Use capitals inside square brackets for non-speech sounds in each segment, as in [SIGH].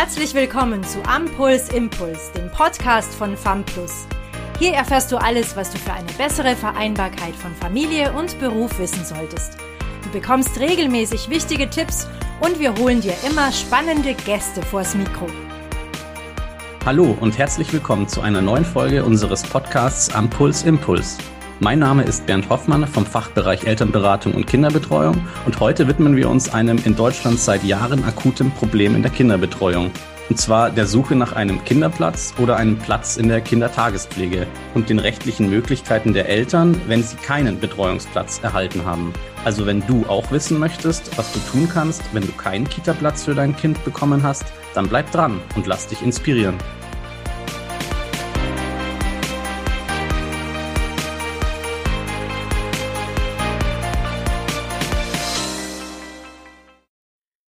Herzlich willkommen zu Ampuls Impuls, dem Podcast von FAMPLUS. Hier erfährst du alles, was du für eine bessere Vereinbarkeit von Familie und Beruf wissen solltest. Du bekommst regelmäßig wichtige Tipps und wir holen dir immer spannende Gäste vors Mikro. Hallo und herzlich willkommen zu einer neuen Folge unseres Podcasts Ampuls Impuls. Mein Name ist Bernd Hoffmann vom Fachbereich Elternberatung und Kinderbetreuung und heute widmen wir uns einem in Deutschland seit Jahren akuten Problem in der Kinderbetreuung. Und zwar der Suche nach einem Kinderplatz oder einem Platz in der Kindertagespflege und den rechtlichen Möglichkeiten der Eltern, wenn sie keinen Betreuungsplatz erhalten haben. Also wenn du auch wissen möchtest, was du tun kannst, wenn du keinen Kita-Platz für dein Kind bekommen hast, dann bleib dran und lass dich inspirieren.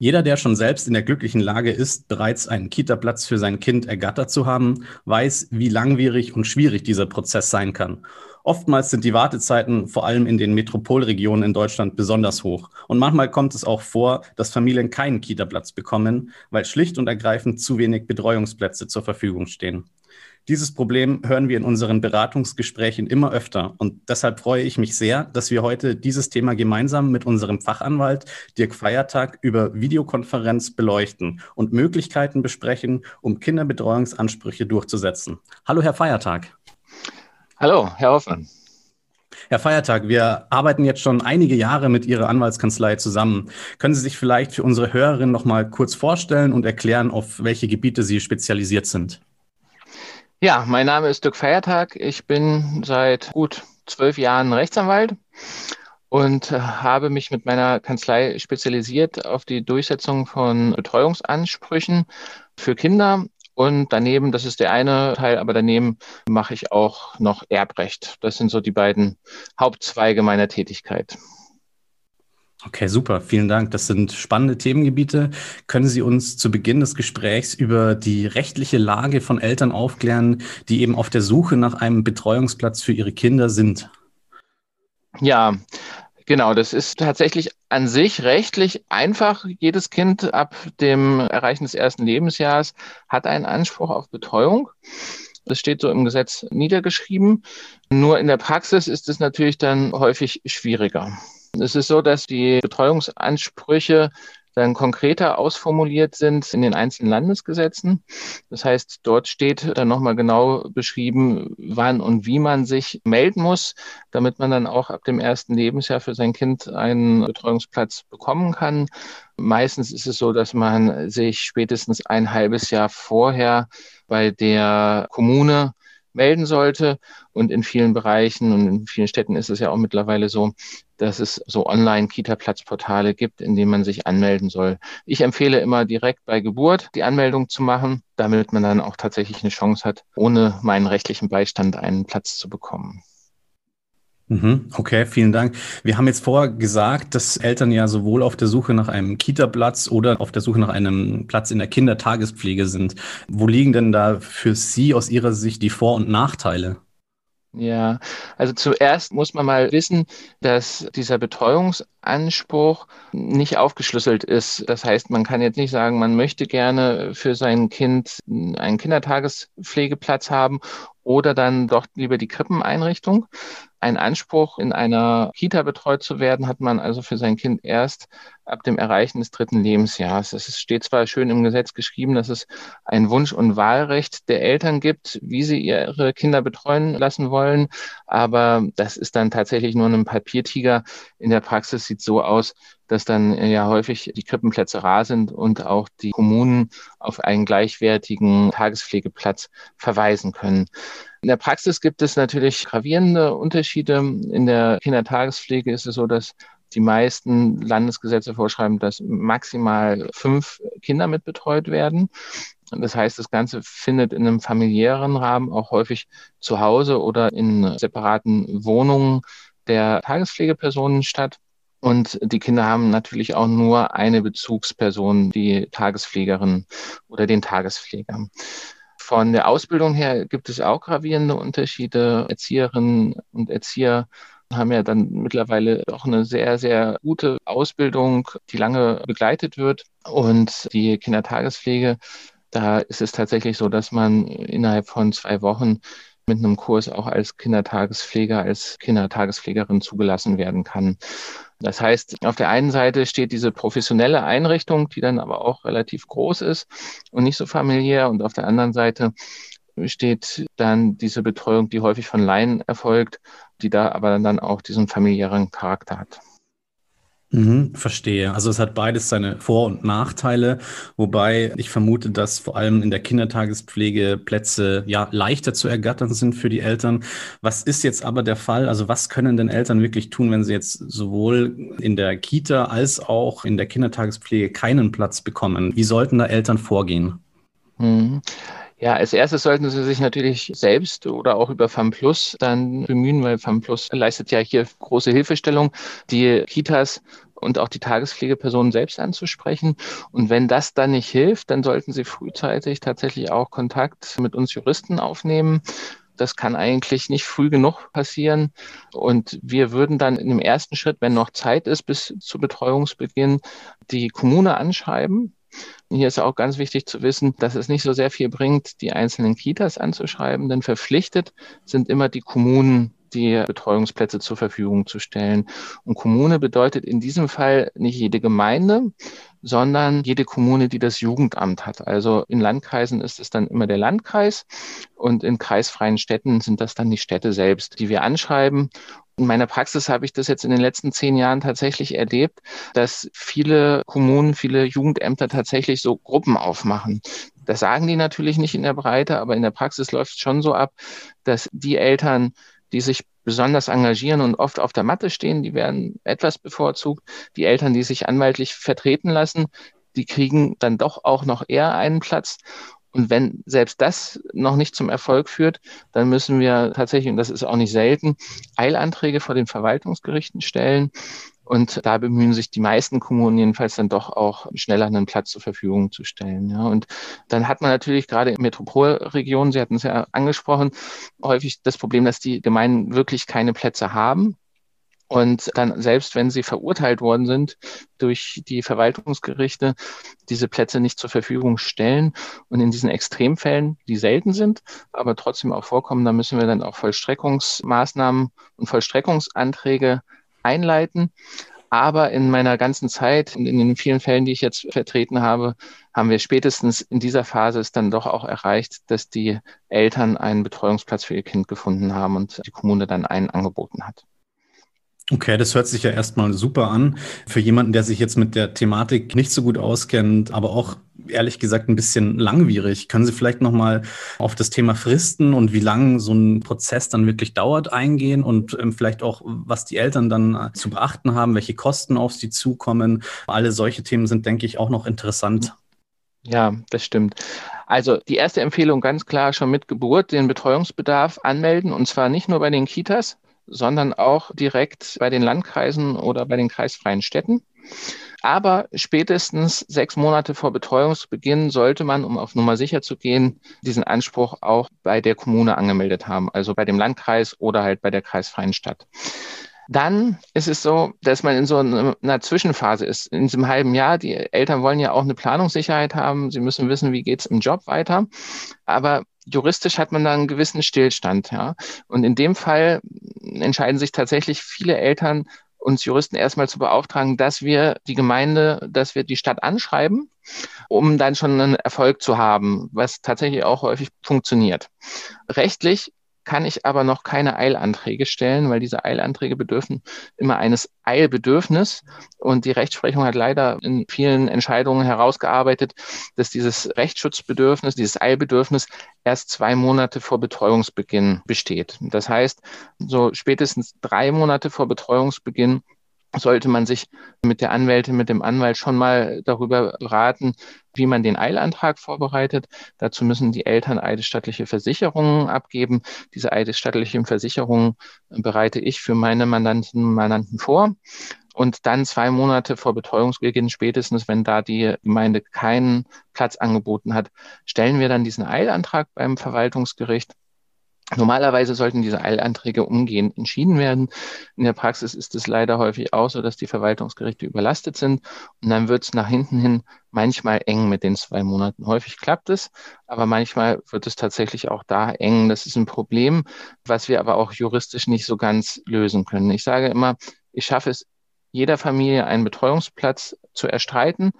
Jeder, der schon selbst in der glücklichen Lage ist, bereits einen Kita-Platz für sein Kind ergattert zu haben, weiß, wie langwierig und schwierig dieser Prozess sein kann. Oftmals sind die Wartezeiten vor allem in den Metropolregionen in Deutschland besonders hoch. Und manchmal kommt es auch vor, dass Familien keinen Kita-Platz bekommen, weil schlicht und ergreifend zu wenig Betreuungsplätze zur Verfügung stehen. Dieses Problem hören wir in unseren Beratungsgesprächen immer öfter. Und deshalb freue ich mich sehr, dass wir heute dieses Thema gemeinsam mit unserem Fachanwalt Dirk Feiertag über Videokonferenz beleuchten und Möglichkeiten besprechen, um Kinderbetreuungsansprüche durchzusetzen. Hallo, Herr Feiertag. Hallo, Herr Hoffmann. Herr Feiertag, wir arbeiten jetzt schon einige Jahre mit Ihrer Anwaltskanzlei zusammen. Können Sie sich vielleicht für unsere Hörerinnen noch mal kurz vorstellen und erklären, auf welche Gebiete Sie spezialisiert sind? Ja, mein Name ist Dirk Feiertag. Ich bin seit gut zwölf Jahren Rechtsanwalt und äh, habe mich mit meiner Kanzlei spezialisiert auf die Durchsetzung von Betreuungsansprüchen für Kinder. Und daneben, das ist der eine Teil, aber daneben mache ich auch noch Erbrecht. Das sind so die beiden Hauptzweige meiner Tätigkeit. Okay, super. Vielen Dank. Das sind spannende Themengebiete. Können Sie uns zu Beginn des Gesprächs über die rechtliche Lage von Eltern aufklären, die eben auf der Suche nach einem Betreuungsplatz für ihre Kinder sind? Ja, Genau, das ist tatsächlich an sich rechtlich einfach. Jedes Kind ab dem Erreichen des ersten Lebensjahres hat einen Anspruch auf Betreuung. Das steht so im Gesetz niedergeschrieben. Nur in der Praxis ist es natürlich dann häufig schwieriger. Es ist so, dass die Betreuungsansprüche dann konkreter ausformuliert sind in den einzelnen Landesgesetzen. Das heißt, dort steht dann nochmal genau beschrieben, wann und wie man sich melden muss, damit man dann auch ab dem ersten Lebensjahr für sein Kind einen Betreuungsplatz bekommen kann. Meistens ist es so, dass man sich spätestens ein halbes Jahr vorher bei der Kommune melden sollte. Und in vielen Bereichen und in vielen Städten ist es ja auch mittlerweile so, dass es so Online-Kita-Platzportale gibt, in denen man sich anmelden soll. Ich empfehle immer direkt bei Geburt die Anmeldung zu machen, damit man dann auch tatsächlich eine Chance hat, ohne meinen rechtlichen Beistand einen Platz zu bekommen. Mhm, okay, vielen Dank. Wir haben jetzt vorher gesagt, dass Eltern ja sowohl auf der Suche nach einem Kita-Platz oder auf der Suche nach einem Platz in der Kindertagespflege sind. Wo liegen denn da für Sie aus Ihrer Sicht die Vor- und Nachteile? Ja, also zuerst muss man mal wissen, dass dieser Betreuungsanspruch nicht aufgeschlüsselt ist. Das heißt, man kann jetzt nicht sagen, man möchte gerne für sein Kind einen Kindertagespflegeplatz haben oder dann doch lieber die Krippeneinrichtung, ein Anspruch, in einer Kita betreut zu werden, hat man also für sein Kind erst ab dem Erreichen des dritten Lebensjahres. Es steht zwar schön im Gesetz geschrieben, dass es ein Wunsch- und Wahlrecht der Eltern gibt, wie sie ihre Kinder betreuen lassen wollen, aber das ist dann tatsächlich nur ein Papiertiger. In der Praxis sieht so aus, dass dann ja häufig die Krippenplätze rar sind und auch die Kommunen auf einen gleichwertigen Tagespflegeplatz verweisen können. In der Praxis gibt es natürlich gravierende Unterschiede. In der Kindertagespflege ist es so, dass die meisten Landesgesetze vorschreiben, dass maximal fünf Kinder mitbetreut werden. Das heißt, das Ganze findet in einem familiären Rahmen auch häufig zu Hause oder in separaten Wohnungen der Tagespflegepersonen statt. Und die Kinder haben natürlich auch nur eine Bezugsperson, die Tagespflegerin oder den Tagespfleger. Von der Ausbildung her gibt es auch gravierende Unterschiede. Erzieherinnen und Erzieher haben ja dann mittlerweile auch eine sehr, sehr gute Ausbildung, die lange begleitet wird. Und die Kindertagespflege, da ist es tatsächlich so, dass man innerhalb von zwei Wochen mit einem Kurs auch als Kindertagespfleger, als Kindertagespflegerin zugelassen werden kann. Das heißt, auf der einen Seite steht diese professionelle Einrichtung, die dann aber auch relativ groß ist und nicht so familiär. Und auf der anderen Seite steht dann diese Betreuung, die häufig von Laien erfolgt, die da aber dann auch diesen familiären Charakter hat. Mhm, verstehe. Also es hat beides seine Vor- und Nachteile, wobei ich vermute, dass vor allem in der Kindertagespflege Plätze ja leichter zu ergattern sind für die Eltern. Was ist jetzt aber der Fall? Also was können denn Eltern wirklich tun, wenn sie jetzt sowohl in der Kita als auch in der Kindertagespflege keinen Platz bekommen? Wie sollten da Eltern vorgehen? Mhm. Ja, als erstes sollten Sie sich natürlich selbst oder auch über FAMPLUS dann bemühen, weil FAMPLUS leistet ja hier große Hilfestellung, die Kitas und auch die Tagespflegepersonen selbst anzusprechen. Und wenn das dann nicht hilft, dann sollten Sie frühzeitig tatsächlich auch Kontakt mit uns Juristen aufnehmen. Das kann eigentlich nicht früh genug passieren. Und wir würden dann in dem ersten Schritt, wenn noch Zeit ist bis zu Betreuungsbeginn, die Kommune anschreiben hier ist auch ganz wichtig zu wissen, dass es nicht so sehr viel bringt, die einzelnen Kitas anzuschreiben, denn verpflichtet sind immer die Kommunen, die Betreuungsplätze zur Verfügung zu stellen. Und Kommune bedeutet in diesem Fall nicht jede Gemeinde, sondern jede Kommune, die das Jugendamt hat. Also in Landkreisen ist es dann immer der Landkreis und in kreisfreien Städten sind das dann die Städte selbst, die wir anschreiben in meiner Praxis habe ich das jetzt in den letzten zehn Jahren tatsächlich erlebt, dass viele Kommunen, viele Jugendämter tatsächlich so Gruppen aufmachen. Das sagen die natürlich nicht in der Breite, aber in der Praxis läuft es schon so ab, dass die Eltern, die sich besonders engagieren und oft auf der Matte stehen, die werden etwas bevorzugt. Die Eltern, die sich anwaltlich vertreten lassen, die kriegen dann doch auch noch eher einen Platz. Und wenn selbst das noch nicht zum Erfolg führt, dann müssen wir tatsächlich, und das ist auch nicht selten, Eilanträge vor den Verwaltungsgerichten stellen. Und da bemühen sich die meisten Kommunen jedenfalls dann doch auch schneller einen Platz zur Verfügung zu stellen. Ja. Und dann hat man natürlich gerade in Metropolregionen, Sie hatten es ja angesprochen, häufig das Problem, dass die Gemeinden wirklich keine Plätze haben. Und dann, selbst wenn sie verurteilt worden sind durch die Verwaltungsgerichte, diese Plätze nicht zur Verfügung stellen. Und in diesen Extremfällen, die selten sind, aber trotzdem auch vorkommen, da müssen wir dann auch Vollstreckungsmaßnahmen und Vollstreckungsanträge einleiten. Aber in meiner ganzen Zeit und in den vielen Fällen, die ich jetzt vertreten habe, haben wir spätestens in dieser Phase es dann doch auch erreicht, dass die Eltern einen Betreuungsplatz für ihr Kind gefunden haben und die Kommune dann einen angeboten hat. Okay, das hört sich ja erstmal super an. Für jemanden, der sich jetzt mit der Thematik nicht so gut auskennt, aber auch ehrlich gesagt ein bisschen langwierig. Können Sie vielleicht nochmal auf das Thema Fristen und wie lang so ein Prozess dann wirklich dauert eingehen und ähm, vielleicht auch, was die Eltern dann äh, zu beachten haben, welche Kosten auf sie zukommen? Alle solche Themen sind, denke ich, auch noch interessant. Ja, das stimmt. Also die erste Empfehlung ganz klar schon mit Geburt den Betreuungsbedarf anmelden und zwar nicht nur bei den Kitas, sondern auch direkt bei den Landkreisen oder bei den kreisfreien Städten. Aber spätestens sechs Monate vor Betreuungsbeginn sollte man, um auf Nummer sicher zu gehen, diesen Anspruch auch bei der Kommune angemeldet haben, also bei dem Landkreis oder halt bei der kreisfreien Stadt. Dann ist es so, dass man in so einer Zwischenphase ist. In diesem halben Jahr, die Eltern wollen ja auch eine Planungssicherheit haben. Sie müssen wissen, wie geht es im Job weiter. Aber juristisch hat man da einen gewissen Stillstand. Ja. Und in dem Fall entscheiden sich tatsächlich viele Eltern, uns Juristen erstmal zu beauftragen, dass wir die Gemeinde, dass wir die Stadt anschreiben, um dann schon einen Erfolg zu haben, was tatsächlich auch häufig funktioniert. Rechtlich kann ich aber noch keine Eilanträge stellen, weil diese Eilanträge bedürfen immer eines Eilbedürfnis. Und die Rechtsprechung hat leider in vielen Entscheidungen herausgearbeitet, dass dieses Rechtsschutzbedürfnis, dieses Eilbedürfnis erst zwei Monate vor Betreuungsbeginn besteht. Das heißt, so spätestens drei Monate vor Betreuungsbeginn sollte man sich mit der Anwältin, mit dem Anwalt schon mal darüber beraten, wie man den Eilantrag vorbereitet. Dazu müssen die Eltern eidesstattliche Versicherungen abgeben. Diese eidesstattlichen Versicherungen bereite ich für meine Mandanten und Mandanten vor. Und dann zwei Monate vor Betreuungsbeginn, spätestens wenn da die Gemeinde keinen Platz angeboten hat, stellen wir dann diesen Eilantrag beim Verwaltungsgericht Normalerweise sollten diese Eilanträge umgehend entschieden werden. In der Praxis ist es leider häufig auch so, dass die Verwaltungsgerichte überlastet sind und dann wird es nach hinten hin manchmal eng mit den zwei Monaten. Häufig klappt es, aber manchmal wird es tatsächlich auch da eng. Das ist ein Problem, was wir aber auch juristisch nicht so ganz lösen können. Ich sage immer, ich schaffe es jeder Familie einen Betreuungsplatz zu erstreiten,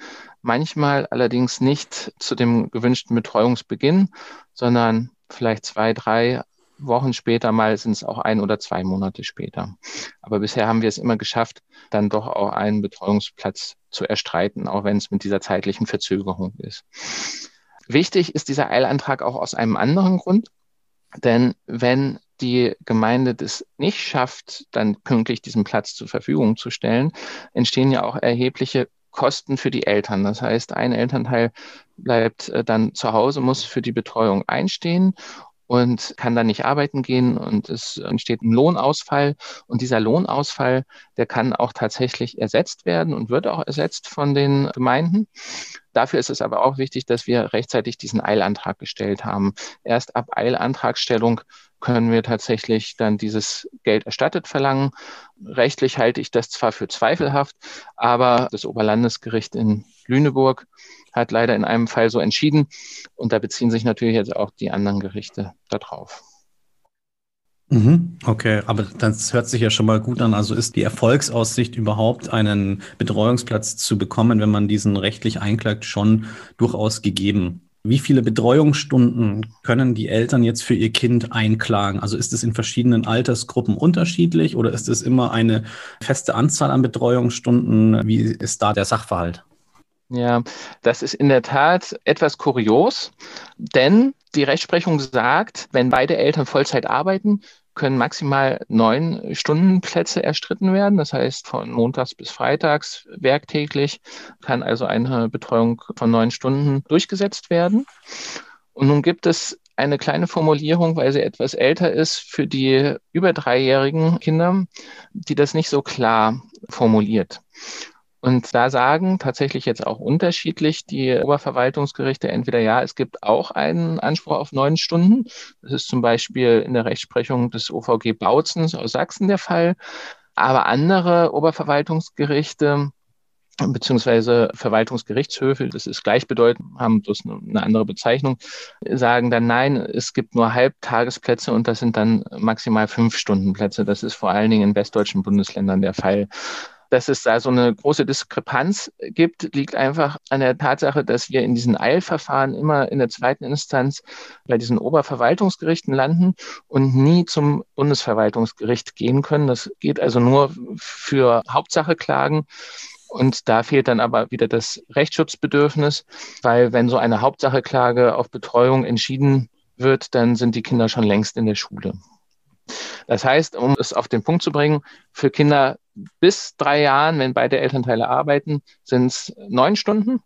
manchmal allerdings nicht zu dem gewünschten Betreuungsbeginn, sondern vielleicht zwei, drei Wochen später, mal sind es auch ein oder zwei Monate später. Aber bisher haben wir es immer geschafft, dann doch auch einen Betreuungsplatz zu erstreiten, auch wenn es mit dieser zeitlichen Verzögerung ist. Wichtig ist dieser Eilantrag auch aus einem anderen Grund, denn wenn die Gemeinde das nicht schafft, dann pünktlich diesen Platz zur Verfügung zu stellen, entstehen ja auch erhebliche Kosten für die Eltern. Das heißt, ein Elternteil bleibt äh, dann zu Hause, muss für die Betreuung einstehen und kann dann nicht arbeiten gehen und es entsteht ein Lohnausfall. Und dieser Lohnausfall, der kann auch tatsächlich ersetzt werden und wird auch ersetzt von den Gemeinden. Dafür ist es aber auch wichtig, dass wir rechtzeitig diesen Eilantrag gestellt haben. Erst ab Eilantragstellung können wir tatsächlich dann dieses Geld erstattet verlangen. Rechtlich halte ich das zwar für zweifelhaft, aber das Oberlandesgericht in Lüneburg hat leider in einem Fall so entschieden. Und da beziehen sich natürlich jetzt auch die anderen Gerichte darauf. Mhm. Okay, aber das hört sich ja schon mal gut an. Also ist die Erfolgsaussicht überhaupt, einen Betreuungsplatz zu bekommen, wenn man diesen rechtlich einklagt, schon durchaus gegeben? Wie viele Betreuungsstunden können die Eltern jetzt für ihr Kind einklagen? Also ist es in verschiedenen Altersgruppen unterschiedlich oder ist es immer eine feste Anzahl an Betreuungsstunden? Wie ist da der Sachverhalt? Ja, das ist in der Tat etwas kurios, denn die Rechtsprechung sagt, wenn beide Eltern Vollzeit arbeiten, können maximal neun Stundenplätze erstritten werden. Das heißt, von montags bis freitags werktäglich kann also eine Betreuung von neun Stunden durchgesetzt werden. Und nun gibt es eine kleine Formulierung, weil sie etwas älter ist, für die über dreijährigen Kinder, die das nicht so klar formuliert. Und da sagen tatsächlich jetzt auch unterschiedlich die Oberverwaltungsgerichte entweder ja, es gibt auch einen Anspruch auf neun Stunden. Das ist zum Beispiel in der Rechtsprechung des OVG Bautzens aus Sachsen der Fall. Aber andere Oberverwaltungsgerichte beziehungsweise Verwaltungsgerichtshöfe, das ist gleichbedeutend, haben bloß eine andere Bezeichnung, sagen dann nein, es gibt nur Halbtagesplätze und das sind dann maximal fünf Stundenplätze. Das ist vor allen Dingen in westdeutschen Bundesländern der Fall. Dass es da so eine große Diskrepanz gibt, liegt einfach an der Tatsache, dass wir in diesen Eilverfahren immer in der zweiten Instanz bei diesen Oberverwaltungsgerichten landen und nie zum Bundesverwaltungsgericht gehen können. Das geht also nur für Hauptsacheklagen. Und da fehlt dann aber wieder das Rechtsschutzbedürfnis, weil wenn so eine Hauptsacheklage auf Betreuung entschieden wird, dann sind die Kinder schon längst in der Schule. Das heißt, um es auf den Punkt zu bringen, für Kinder bis drei Jahren, wenn beide Elternteile arbeiten, sind es neun Stunden.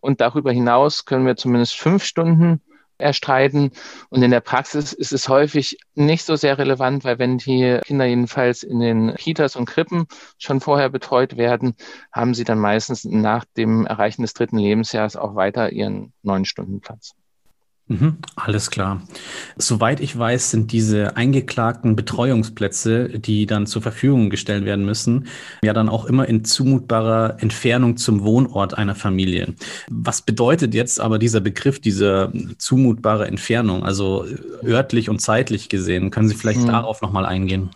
Und darüber hinaus können wir zumindest fünf Stunden erstreiten. Und in der Praxis ist es häufig nicht so sehr relevant, weil wenn die Kinder jedenfalls in den Kitas und Krippen schon vorher betreut werden, haben sie dann meistens nach dem Erreichen des dritten Lebensjahres auch weiter ihren neun Stunden Platz. Mhm, alles klar. Soweit ich weiß, sind diese eingeklagten Betreuungsplätze, die dann zur Verfügung gestellt werden müssen, ja dann auch immer in zumutbarer Entfernung zum Wohnort einer Familie. Was bedeutet jetzt aber dieser Begriff, diese zumutbare Entfernung, also örtlich und zeitlich gesehen? Können Sie vielleicht mhm. darauf nochmal eingehen?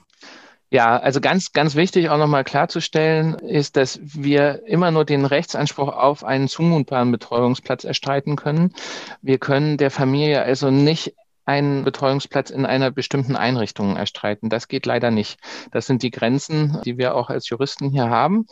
Ja, also ganz, ganz wichtig auch nochmal klarzustellen ist, dass wir immer nur den Rechtsanspruch auf einen zumutbaren Betreuungsplatz erstreiten können. Wir können der Familie also nicht einen Betreuungsplatz in einer bestimmten Einrichtung erstreiten. Das geht leider nicht. Das sind die Grenzen, die wir auch als Juristen hier haben.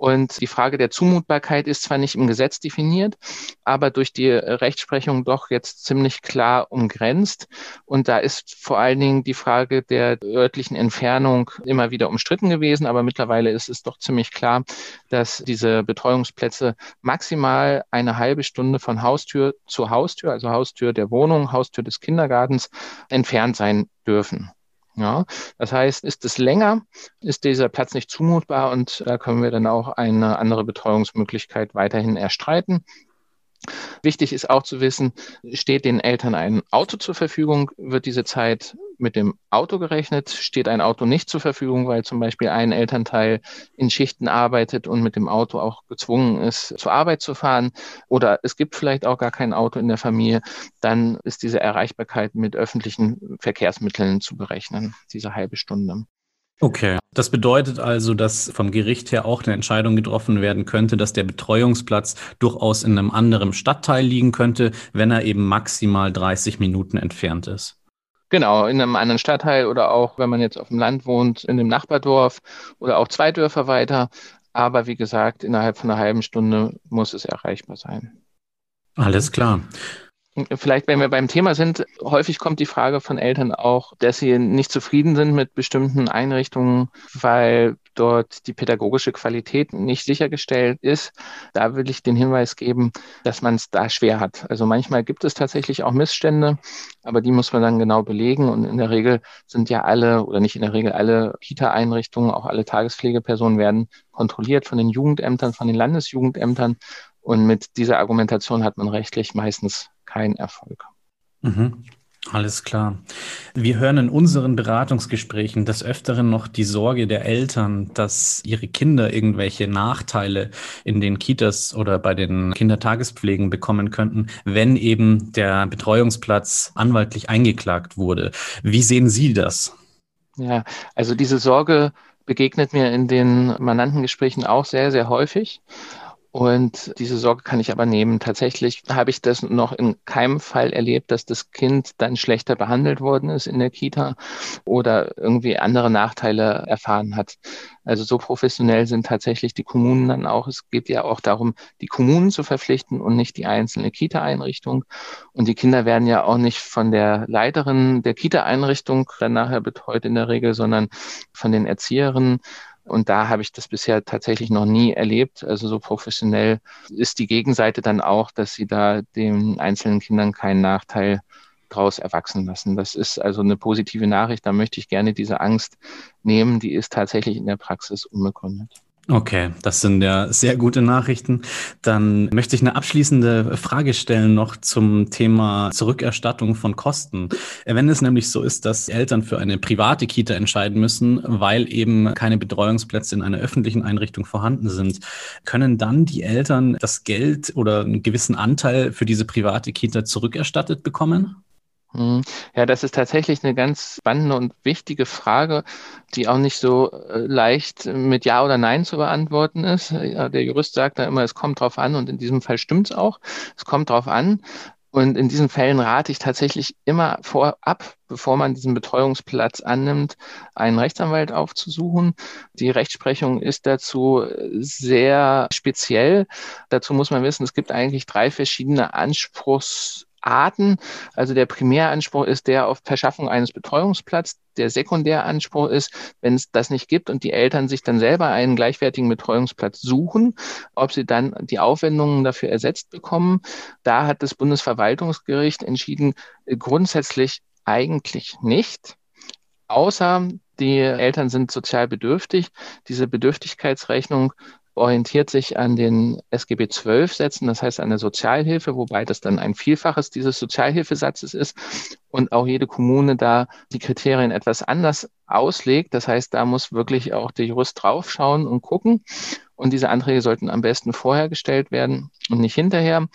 Und die Frage der Zumutbarkeit ist zwar nicht im Gesetz definiert, aber durch die Rechtsprechung doch jetzt ziemlich klar umgrenzt. Und da ist vor allen Dingen die Frage der örtlichen Entfernung immer wieder umstritten gewesen. Aber mittlerweile ist es doch ziemlich klar, dass diese Betreuungsplätze maximal eine halbe Stunde von Haustür zu Haustür, also Haustür der Wohnung, Haustür des Kindergartens entfernt sein dürfen. Ja, das heißt, ist es länger, ist dieser Platz nicht zumutbar und da können wir dann auch eine andere Betreuungsmöglichkeit weiterhin erstreiten. Wichtig ist auch zu wissen, steht den Eltern ein Auto zur Verfügung, wird diese Zeit mit dem Auto gerechnet. Steht ein Auto nicht zur Verfügung, weil zum Beispiel ein Elternteil in Schichten arbeitet und mit dem Auto auch gezwungen ist, zur Arbeit zu fahren oder es gibt vielleicht auch gar kein Auto in der Familie, dann ist diese Erreichbarkeit mit öffentlichen Verkehrsmitteln zu berechnen, diese halbe Stunde. Okay, das bedeutet also, dass vom Gericht her auch eine Entscheidung getroffen werden könnte, dass der Betreuungsplatz durchaus in einem anderen Stadtteil liegen könnte, wenn er eben maximal 30 Minuten entfernt ist. Genau, in einem anderen Stadtteil oder auch, wenn man jetzt auf dem Land wohnt, in dem Nachbardorf oder auch zwei Dörfer weiter. Aber wie gesagt, innerhalb von einer halben Stunde muss es erreichbar sein. Alles klar. Vielleicht, wenn wir beim Thema sind, häufig kommt die Frage von Eltern auch, dass sie nicht zufrieden sind mit bestimmten Einrichtungen, weil dort die pädagogische Qualität nicht sichergestellt ist. Da will ich den Hinweis geben, dass man es da schwer hat. Also manchmal gibt es tatsächlich auch Missstände, aber die muss man dann genau belegen. Und in der Regel sind ja alle, oder nicht in der Regel alle Kita-Einrichtungen, auch alle Tagespflegepersonen werden kontrolliert von den Jugendämtern, von den Landesjugendämtern. Und mit dieser Argumentation hat man rechtlich meistens keinen Erfolg. Mhm. Alles klar. Wir hören in unseren Beratungsgesprächen des Öfteren noch die Sorge der Eltern, dass ihre Kinder irgendwelche Nachteile in den Kitas oder bei den Kindertagespflegen bekommen könnten, wenn eben der Betreuungsplatz anwaltlich eingeklagt wurde. Wie sehen Sie das? Ja, also diese Sorge begegnet mir in den Mandantengesprächen auch sehr, sehr häufig. Und diese Sorge kann ich aber nehmen. Tatsächlich habe ich das noch in keinem Fall erlebt, dass das Kind dann schlechter behandelt worden ist in der Kita oder irgendwie andere Nachteile erfahren hat. Also so professionell sind tatsächlich die Kommunen dann auch. Es geht ja auch darum, die Kommunen zu verpflichten und nicht die einzelne Kita-Einrichtung. Und die Kinder werden ja auch nicht von der Leiterin der Kita-Einrichtung dann nachher betreut in der Regel, sondern von den Erzieherinnen. Und da habe ich das bisher tatsächlich noch nie erlebt. Also so professionell ist die Gegenseite dann auch, dass sie da den einzelnen Kindern keinen Nachteil draus erwachsen lassen. Das ist also eine positive Nachricht. Da möchte ich gerne diese Angst nehmen. Die ist tatsächlich in der Praxis unbegründet. Okay, das sind ja sehr gute Nachrichten. Dann möchte ich eine abschließende Frage stellen noch zum Thema Zurückerstattung von Kosten. Wenn es nämlich so ist, dass Eltern für eine private Kita entscheiden müssen, weil eben keine Betreuungsplätze in einer öffentlichen Einrichtung vorhanden sind, können dann die Eltern das Geld oder einen gewissen Anteil für diese private Kita zurückerstattet bekommen? Hm. Ja, das ist tatsächlich eine ganz spannende und wichtige Frage, die auch nicht so äh, leicht mit Ja oder Nein zu beantworten ist. Der Jurist sagt da immer, es kommt drauf an und in diesem Fall stimmt es auch. Es kommt drauf an. Und in diesen Fällen rate ich tatsächlich immer vorab, bevor man diesen Betreuungsplatz annimmt, einen Rechtsanwalt aufzusuchen. Die Rechtsprechung ist dazu sehr speziell. Dazu muss man wissen, es gibt eigentlich drei verschiedene Anspruchs Arten. Also der Primäranspruch ist der auf Verschaffung eines Betreuungsplatzes. Der Sekundäranspruch ist, wenn es das nicht gibt und die Eltern sich dann selber einen gleichwertigen Betreuungsplatz suchen, ob sie dann die Aufwendungen dafür ersetzt bekommen. Da hat das Bundesverwaltungsgericht entschieden, grundsätzlich eigentlich nicht. Außer die Eltern sind sozial bedürftig. Diese Bedürftigkeitsrechnung orientiert sich an den SGB 12 Sätzen, das heißt an der Sozialhilfe, wobei das dann ein Vielfaches dieses Sozialhilfesatzes ist und auch jede Kommune da die Kriterien etwas anders auslegt. Das heißt, da muss wirklich auch der Jurist draufschauen und gucken. Und diese Anträge sollten am besten vorher gestellt werden und nicht hinterher.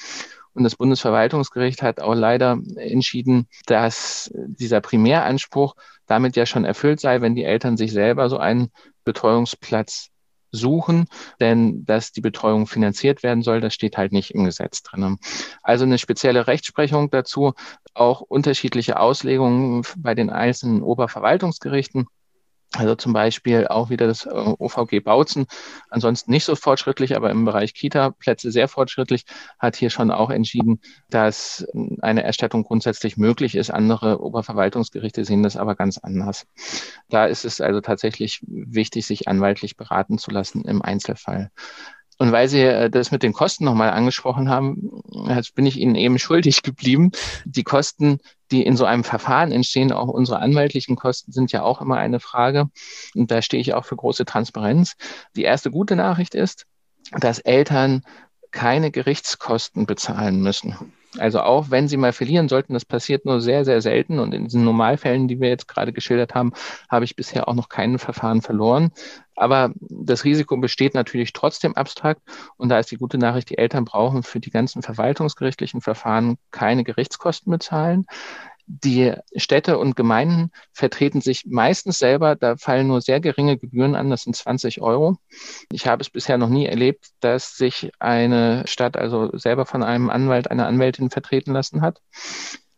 Und das Bundesverwaltungsgericht hat auch leider entschieden, dass dieser Primäranspruch damit ja schon erfüllt sei, wenn die Eltern sich selber so einen Betreuungsplatz suchen, denn dass die Betreuung finanziert werden soll, das steht halt nicht im Gesetz drin. Also eine spezielle Rechtsprechung dazu, auch unterschiedliche Auslegungen bei den einzelnen Oberverwaltungsgerichten. Also zum Beispiel auch wieder das äh, OVG Bautzen, ansonsten nicht so fortschrittlich, aber im Bereich Kita-Plätze sehr fortschrittlich, hat hier schon auch entschieden, dass eine Erstattung grundsätzlich möglich ist. Andere Oberverwaltungsgerichte sehen das aber ganz anders. Da ist es also tatsächlich wichtig, sich anwaltlich beraten zu lassen im Einzelfall. Und weil Sie äh, das mit den Kosten nochmal angesprochen haben, bin ich Ihnen eben [LAUGHS] schuldig geblieben. Die Kosten, die in so einem Verfahren entstehen, auch unsere anwaltlichen Kosten sind ja auch immer eine Frage. Und da stehe ich auch für große Transparenz. Die erste gute Nachricht ist, dass Eltern keine Gerichtskosten bezahlen müssen. Also auch wenn sie mal verlieren sollten, das passiert nur sehr, sehr selten. Und in diesen Normalfällen, die wir jetzt gerade geschildert haben, habe ich bisher auch noch keinen Verfahren verloren. Aber das Risiko besteht natürlich trotzdem abstrakt. Und da ist die gute Nachricht, die Eltern brauchen für die ganzen verwaltungsgerichtlichen Verfahren keine Gerichtskosten bezahlen. Die Städte und Gemeinden vertreten sich meistens selber, da fallen nur sehr geringe Gebühren an, das sind 20 Euro. Ich habe es bisher noch nie erlebt, dass sich eine Stadt also selber von einem Anwalt, einer Anwältin vertreten lassen hat.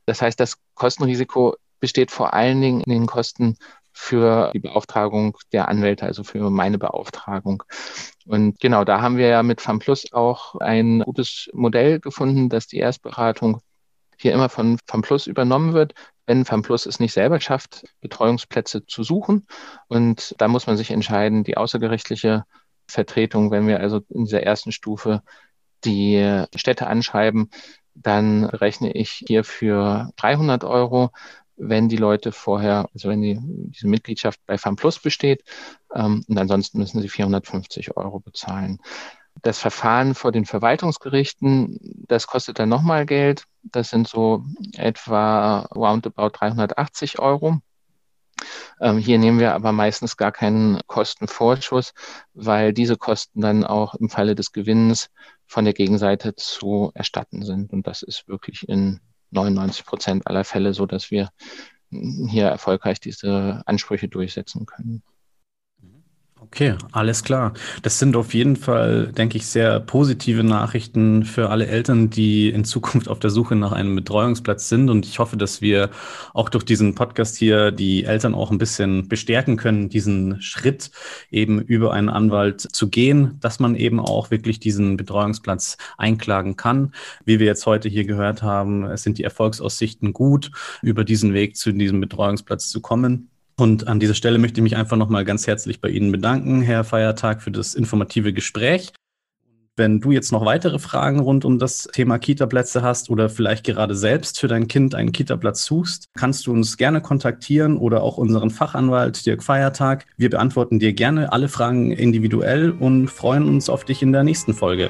Das heißt, das Kostenrisiko besteht vor allen Dingen in den Kosten für die Beauftragung der Anwälte, also für meine Beauftragung. Und genau, da haben wir ja mit FAMPlus auch ein gutes Modell gefunden, dass die Erstberatung hier immer von FAMPlus übernommen wird, wenn FAMPlus es nicht selber schafft, Betreuungsplätze zu suchen. Und da muss man sich entscheiden, die außergerichtliche Vertretung, wenn wir also in dieser ersten Stufe die Städte anschreiben, dann rechne ich hier für 300 Euro, wenn die Leute vorher, also wenn die, diese Mitgliedschaft bei FAMPlus besteht. Ähm, und ansonsten müssen sie 450 Euro bezahlen. Das Verfahren vor den Verwaltungsgerichten, das kostet dann nochmal Geld. Das sind so etwa roundabout 380 Euro. Ähm, hier nehmen wir aber meistens gar keinen Kostenvorschuss, weil diese Kosten dann auch im Falle des Gewinns von der Gegenseite zu erstatten sind. Und das ist wirklich in 99 Prozent aller Fälle so, dass wir hier erfolgreich diese Ansprüche durchsetzen können. Okay, alles klar. Das sind auf jeden Fall, denke ich, sehr positive Nachrichten für alle Eltern, die in Zukunft auf der Suche nach einem Betreuungsplatz sind. Und ich hoffe, dass wir auch durch diesen Podcast hier die Eltern auch ein bisschen bestärken können, diesen Schritt eben über einen Anwalt zu gehen, dass man eben auch wirklich diesen Betreuungsplatz einklagen kann. Wie wir jetzt heute hier gehört haben, sind die Erfolgsaussichten gut, über diesen Weg zu diesem Betreuungsplatz zu kommen. Und an dieser Stelle möchte ich mich einfach nochmal ganz herzlich bei Ihnen bedanken, Herr Feiertag, für das informative Gespräch. Wenn du jetzt noch weitere Fragen rund um das Thema Kita-Plätze hast oder vielleicht gerade selbst für dein Kind einen Kita-Platz suchst, kannst du uns gerne kontaktieren oder auch unseren Fachanwalt Dirk Feiertag. Wir beantworten dir gerne alle Fragen individuell und freuen uns auf dich in der nächsten Folge.